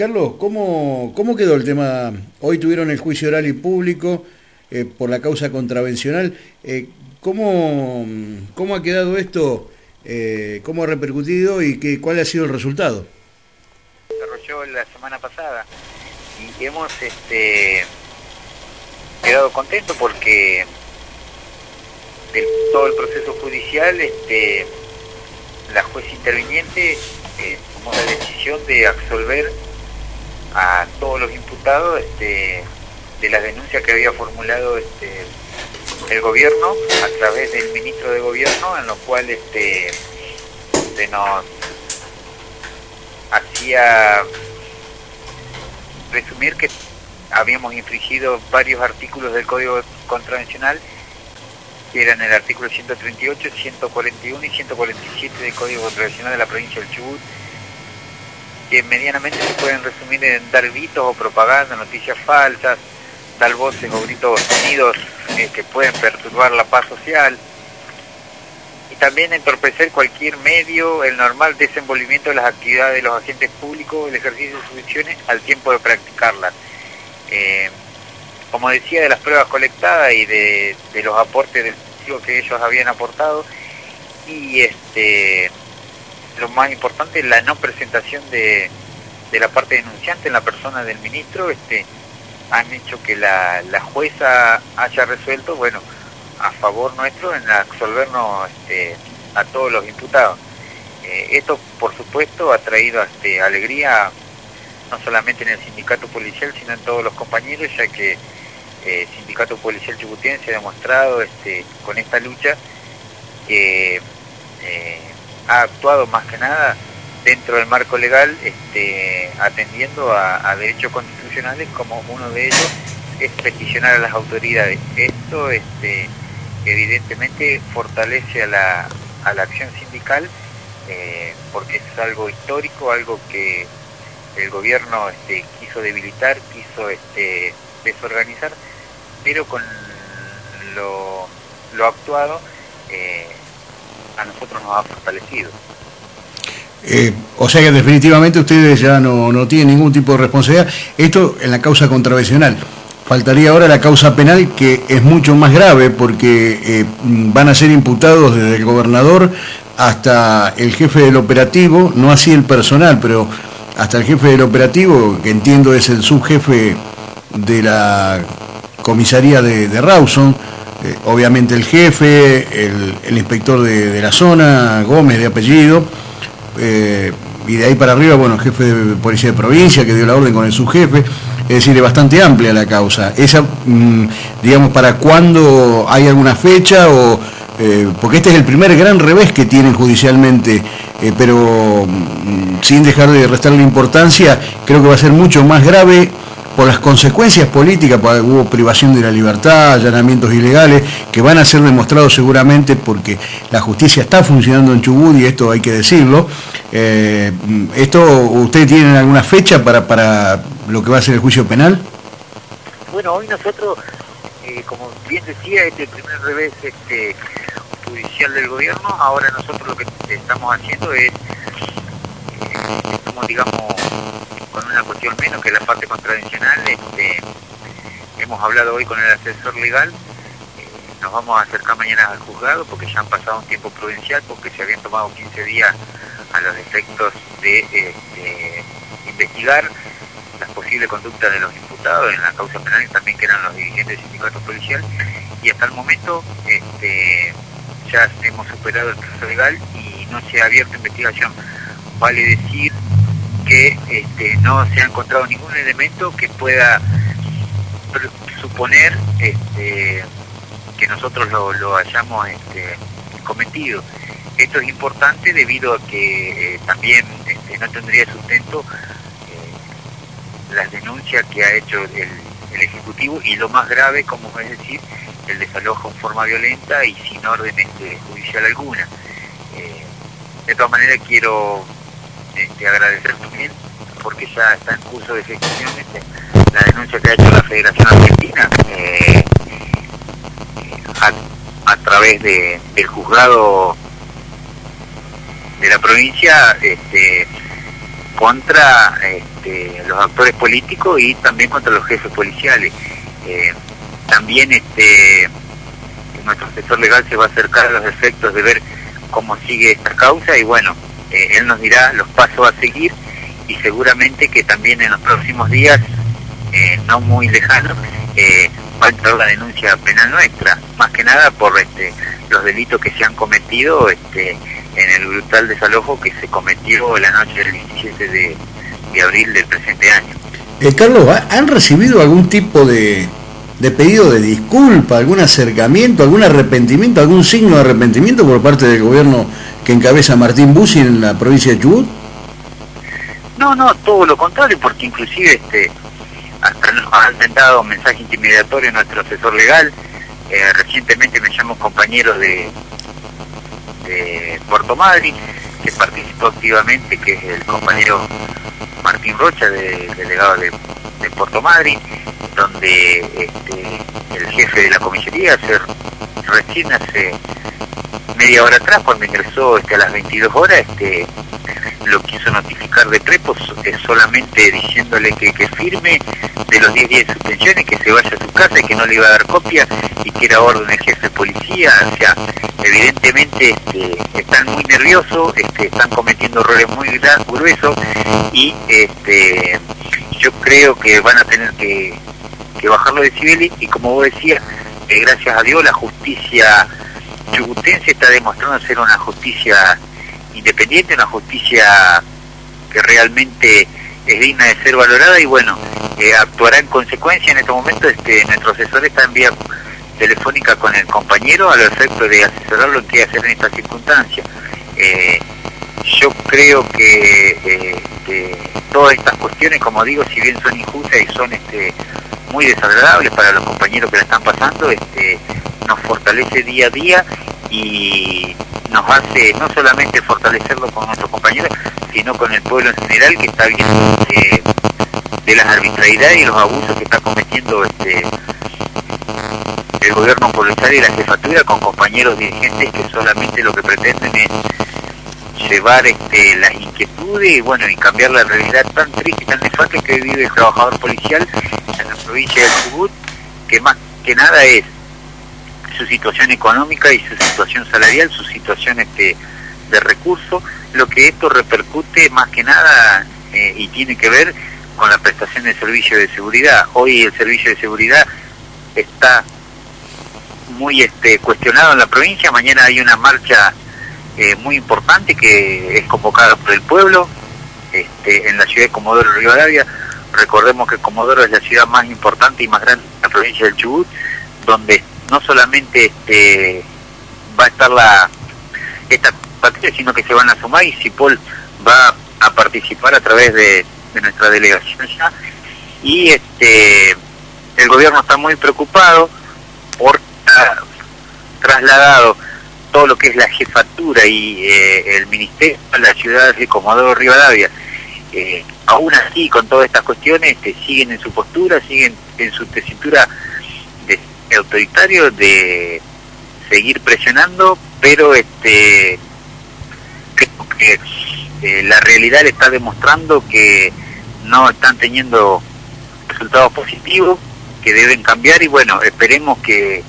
Carlos, ¿cómo, ¿cómo quedó el tema? Hoy tuvieron el juicio oral y público eh, por la causa contravencional. Eh, ¿cómo, ¿Cómo ha quedado esto? Eh, ¿Cómo ha repercutido y qué, cuál ha sido el resultado? Desarrolló la semana pasada y hemos este, quedado contentos porque de todo el proceso judicial este, la juez interviniente tomó la decisión de absolver a todos los imputados este, de las denuncias que había formulado este, el gobierno a través del ministro de gobierno en lo cual este, se nos hacía resumir que habíamos infringido varios artículos del Código Contravencional que eran el artículo 138, 141 y 147 del Código Contravencional de la provincia del Chubut que medianamente se pueden resumir en dar gritos o propaganda, noticias falsas, dar voces o gritos sonidos eh, que pueden perturbar la paz social y también entorpecer cualquier medio, el normal desenvolvimiento de las actividades de los agentes públicos, el ejercicio de sus funciones al tiempo de practicarlas. Eh, como decía, de las pruebas colectadas y de, los aportes del que ellos habían aportado y este lo más importante, la no presentación de, de la parte denunciante en la persona del ministro, este, han hecho que la, la jueza haya resuelto, bueno, a favor nuestro en absolvernos este, a todos los imputados. Eh, esto, por supuesto, ha traído este, alegría no solamente en el sindicato policial, sino en todos los compañeros, ya que el eh, sindicato policial chubutiense ha demostrado este, con esta lucha que eh, ha actuado más que nada dentro del marco legal, este, atendiendo a, derechos constitucionales, como uno de ellos es peticionar a las autoridades. Esto este, evidentemente fortalece a la, a la acción sindical, eh, porque es algo histórico, algo que el gobierno este, quiso debilitar, quiso este, desorganizar, pero con lo, lo actuado eh, a nosotros nos ha fortalecido. Eh, o sea que definitivamente ustedes ya no, no, tienen ningún tipo de responsabilidad. Esto en la causa contravencional. Faltaría ahora la causa penal que es mucho más grave porque eh, van a ser imputados desde el gobernador hasta el jefe del operativo, no así el personal, pero hasta el jefe del operativo, que entiendo es el subjefe de la comisaría de, de Rawson, eh, obviamente el jefe, el, inspector de, la zona, Gómez de apellido, eh, y de ahí para arriba, bueno, el jefe de policía de provincia que dio la orden con el subjefe, es decir, es bastante amplia la causa. Esa, mm, digamos, ¿para cuándo hay alguna fecha o...? Eh, porque este es el primer gran revés que tienen judicialmente, pero mm, sin dejar de restarle importancia, creo que va a ser mucho más grave por las consecuencias políticas, hubo privación de la libertad, allanamientos ilegales, que van a ser demostrados seguramente porque la justicia está funcionando en Chubut y esto hay que decirlo. Eh, ¿Esto ustedes tienen alguna fecha para, para lo que va a ser el juicio penal? Bueno, hoy nosotros, eh, como bien decía, este primer revés este, judicial del gobierno, ahora nosotros lo que estamos haciendo es, eh, como digamos, con una cuestión menos que la parte contravencional. Este, hemos hablado hoy con el asesor legal, eh, nos vamos a acercar mañana al juzgado porque ya han pasado un tiempo prudencial, porque se habían tomado 15 días a los efectos de este, investigar las posibles conductas de los imputados en la causa penal, también que eran los dirigentes del sindicato policial, y hasta el momento este, ya hemos superado el proceso legal y no se ha abierto investigación. Vale decir que este, no se ha encontrado ningún elemento que pueda suponer este, que nosotros lo, hayamos este, cometido. Esto es importante debido a que eh, también no tendría sustento eh, las denuncias que ha hecho el, Ejecutivo y lo más grave, como es decir, el desalojo en forma violenta y sin orden judicial alguna. Eh, de todas maneras quiero este, agradecer también porque ya está en curso de ejecución la denuncia que ha hecho la Federación Argentina eh, a, través del juzgado de la provincia este, contra este, los actores políticos y también contra los jefes policiales. Eh, también este, nuestro asesor legal se va a acercar a los efectos de ver cómo sigue esta causa y bueno, eh, él nos dirá los pasos a seguir y seguramente que también en los próximos días, eh, no muy lejanos, va a la denuncia penal nuestra, más que nada por este, los delitos que se han cometido este, en el brutal desalojo que se cometió la noche del 17 de, abril del presente año. Eh, Carlos, ¿han recibido algún tipo de, pedido de disculpa, algún acercamiento, algún arrepentimiento, algún signo de arrepentimiento por parte del gobierno que encabeza Martín Bussi en la provincia de Chubut? No, no, todo lo contrario, porque inclusive este, hasta nos ha intentado un mensaje intimidatorio nuestro asesor legal. Eh, recientemente me llamó un compañero de, de Puerto Madryn, que participó activamente, que es el compañero Martín Rocha, delegado de, Puerto Madryn, donde este, el jefe de la comisaría se, recién hace media hora atrás, cuando ingresó este, a las 22 horas, este, lo quiso notificar de Prepos es solamente diciéndole que, firme de los 10 días de suspensión que se vaya a su casa y que no le iba a dar copia y que era orden del jefe de policía. O sea, evidentemente este, están muy nerviosos, este, están cometiendo errores muy gruesos y este, yo creo que van a tener que, que bajar los decibeles y como vos decías, eh, gracias a Dios la justicia chubutense está demostrando ser una justicia independiente, una justicia que realmente es digna de ser valorada y bueno, eh, actuará en consecuencia en este momento. Este, nuestro asesor está en vía telefónica con el compañero al efecto de asesorarlo en qué hacer en esta circunstancia. Eh, yo creo que este, todas estas cuestiones, como digo, si bien son injustas y son este, muy desagradables para los compañeros que la están pasando, este, nos fortalece día a día y nos hace no solamente fortalecerlo con nuestros compañeros, sino con el pueblo en general que está viendo de las arbitrariedades y los abusos que está cometiendo este el gobierno policial y la jefatura con compañeros dirigentes que solamente lo que pretenden es llevar este, las inquietudes y bueno y cambiar la realidad tan triste y tan nefasta que vive el trabajador policial en la provincia de Chubut, que más que nada es su situación económica y su situación salarial, su situación este, de recursos, lo que esto repercute más que nada eh, y tiene que ver con la prestación del servicio de seguridad. Hoy el servicio de seguridad está muy este, cuestionado en la provincia, mañana hay una marcha eh, muy importante que es convocada por el pueblo este, en la ciudad de Comodoro Rivadavia. Recordemos que Comodoro es la ciudad más importante y más grande de la provincia del Chubut, donde no solamente este, va a estar la esta patria, sino que se van a sumar y Cipol va a participar a través de, nuestra delegación ya. Y este el gobierno está muy preocupado por trasladado todo lo que es la jefatura y eh, el ministerio a la ciudad de Comodoro Rivadavia. Eh, aún así, con todas estas cuestiones, este, siguen en su postura, siguen en su tesitura autoritario de seguir presionando, pero este creo que eh, la realidad le está demostrando que no están teniendo resultados positivos, que deben cambiar y bueno, esperemos que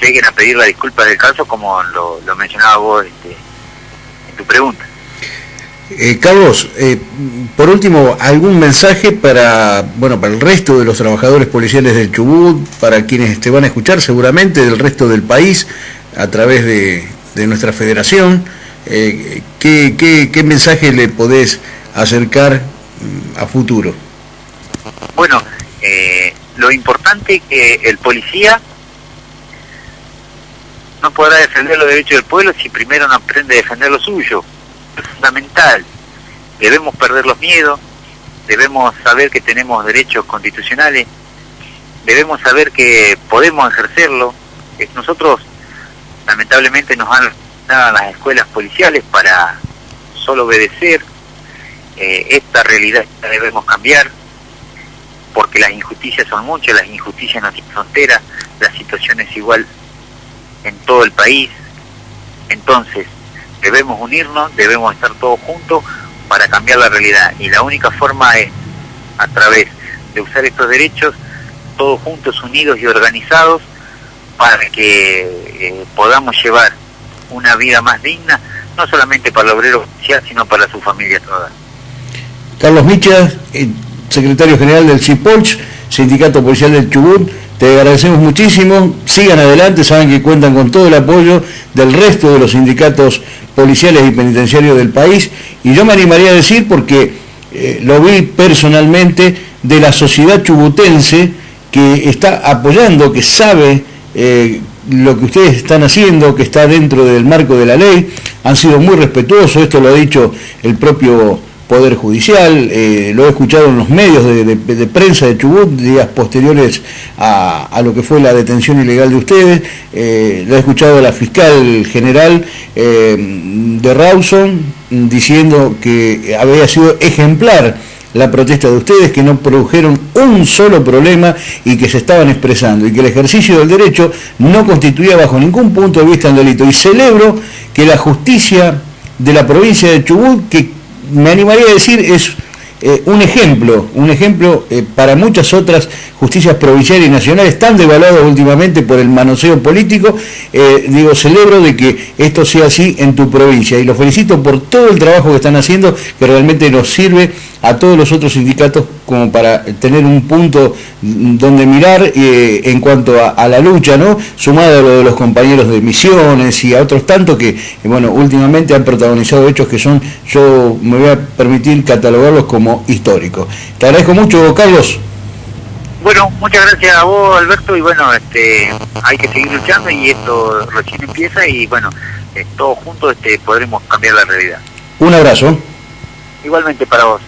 lleguen a pedir la disculpa del caso como lo, lo mencionaba vos este, en tu pregunta. Eh, Carlos, eh, por último, ¿algún mensaje para, bueno, para el resto de los trabajadores policiales del Chubut, para quienes te van a escuchar seguramente del resto del país a través de, nuestra federación? Eh, ¿qué, mensaje le podés acercar mm, a futuro? Bueno, lo importante es que el policía no podrá defender los derechos del pueblo si primero no aprende a defender lo suyo fundamental. Debemos perder los miedos, debemos saber que tenemos derechos constitucionales, debemos saber que podemos ejercerlo. Nosotros, lamentablemente, nos han dado las escuelas policiales para solo obedecer. Eh, esta realidad debemos cambiar porque las injusticias son muchas, las injusticias no tienen frontera, la situación es igual en todo el país. Entonces, debemos unirnos, debemos estar todos juntos para cambiar la realidad. Y la única forma es a través de usar estos derechos, todos juntos, unidos y organizados, para que eh, podamos llevar una vida más digna, no solamente para el obrero social, sino para su familia toda. Carlos Micha, eh, secretario general del CIPOLCH, Sindicato Policial del Chubut, te agradecemos muchísimo, sigan adelante, saben que cuentan con todo el apoyo del resto de los sindicatos policiales y penitenciarios del país, y yo me animaría a decir, porque eh, lo vi personalmente, de la sociedad chubutense que está apoyando, que sabe eh, lo que ustedes están haciendo, que está dentro del marco de la ley, han sido muy respetuosos, esto lo ha dicho el propio Poder Judicial, eh, lo he escuchado en los medios de, prensa de Chubut, días posteriores a, lo que fue la detención ilegal de ustedes, eh, lo he escuchado la fiscal general eh, de Rawson diciendo que había sido ejemplar la protesta de ustedes, que no produjeron un solo problema y que se estaban expresando, y que el ejercicio del derecho no constituía bajo ningún punto de vista un delito. Y celebro que la justicia de la provincia de Chubut, que me animaría a decir es eh, un ejemplo, un ejemplo eh, para muchas otras justicias provinciales y nacionales tan devaluadas últimamente por el manoseo político. Eh, digo, celebro de que esto sea así en tu provincia y los felicito por todo el trabajo que están haciendo, que realmente nos sirve a todos los otros sindicatos como para tener un punto donde mirar eh, en cuanto a, la lucha, ¿no? Sumado a lo de los compañeros de misiones y a otros tantos que, bueno, últimamente han protagonizado hechos que son, yo me voy a permitir catalogarlos como históricos. Te agradezco mucho, Carlos. Bueno, muchas gracias a vos, Alberto, y bueno, este, hay que seguir luchando y esto recién empieza y bueno, eh, todos juntos este, podremos cambiar la realidad. Un abrazo. Igualmente para vos.